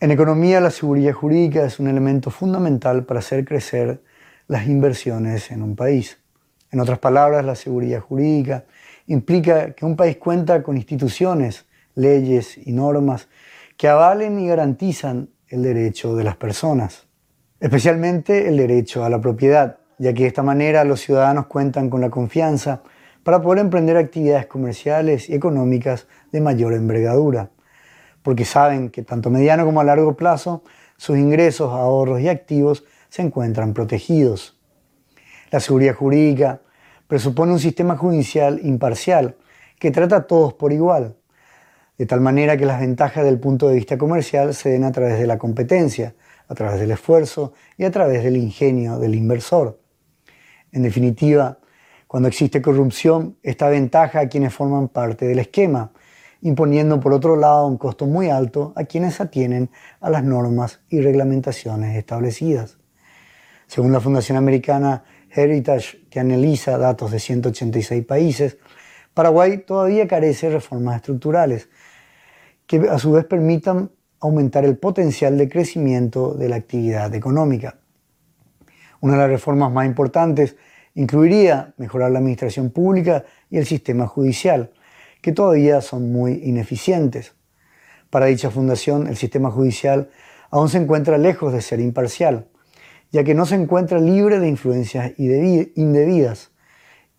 En economía, la seguridad jurídica es un elemento fundamental para hacer crecer las inversiones en un país. En otras palabras, la seguridad jurídica implica que un país cuenta con instituciones, leyes y normas que avalen y garantizan el derecho de las personas, especialmente el derecho a la propiedad, ya que de esta manera los ciudadanos cuentan con la confianza para poder emprender actividades comerciales y económicas de mayor envergadura porque saben que tanto a mediano como a largo plazo sus ingresos, ahorros y activos se encuentran protegidos. La seguridad jurídica presupone un sistema judicial imparcial que trata a todos por igual, de tal manera que las ventajas del punto de vista comercial se den a través de la competencia, a través del esfuerzo y a través del ingenio del inversor. En definitiva, cuando existe corrupción, esta ventaja a quienes forman parte del esquema, imponiendo por otro lado un costo muy alto a quienes atienen a las normas y reglamentaciones establecidas. Según la Fundación Americana Heritage, que analiza datos de 186 países, Paraguay todavía carece de reformas estructurales que a su vez permitan aumentar el potencial de crecimiento de la actividad económica. Una de las reformas más importantes incluiría mejorar la administración pública y el sistema judicial, que todavía son muy ineficientes. Para dicha fundación, el sistema judicial aún se encuentra lejos de ser imparcial, ya que no se encuentra libre de influencias indebidas.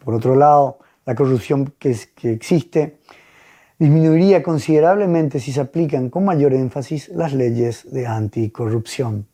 Por otro lado, la corrupción que, existe disminuiría considerablemente si se aplican con mayor énfasis las leyes de anticorrupción.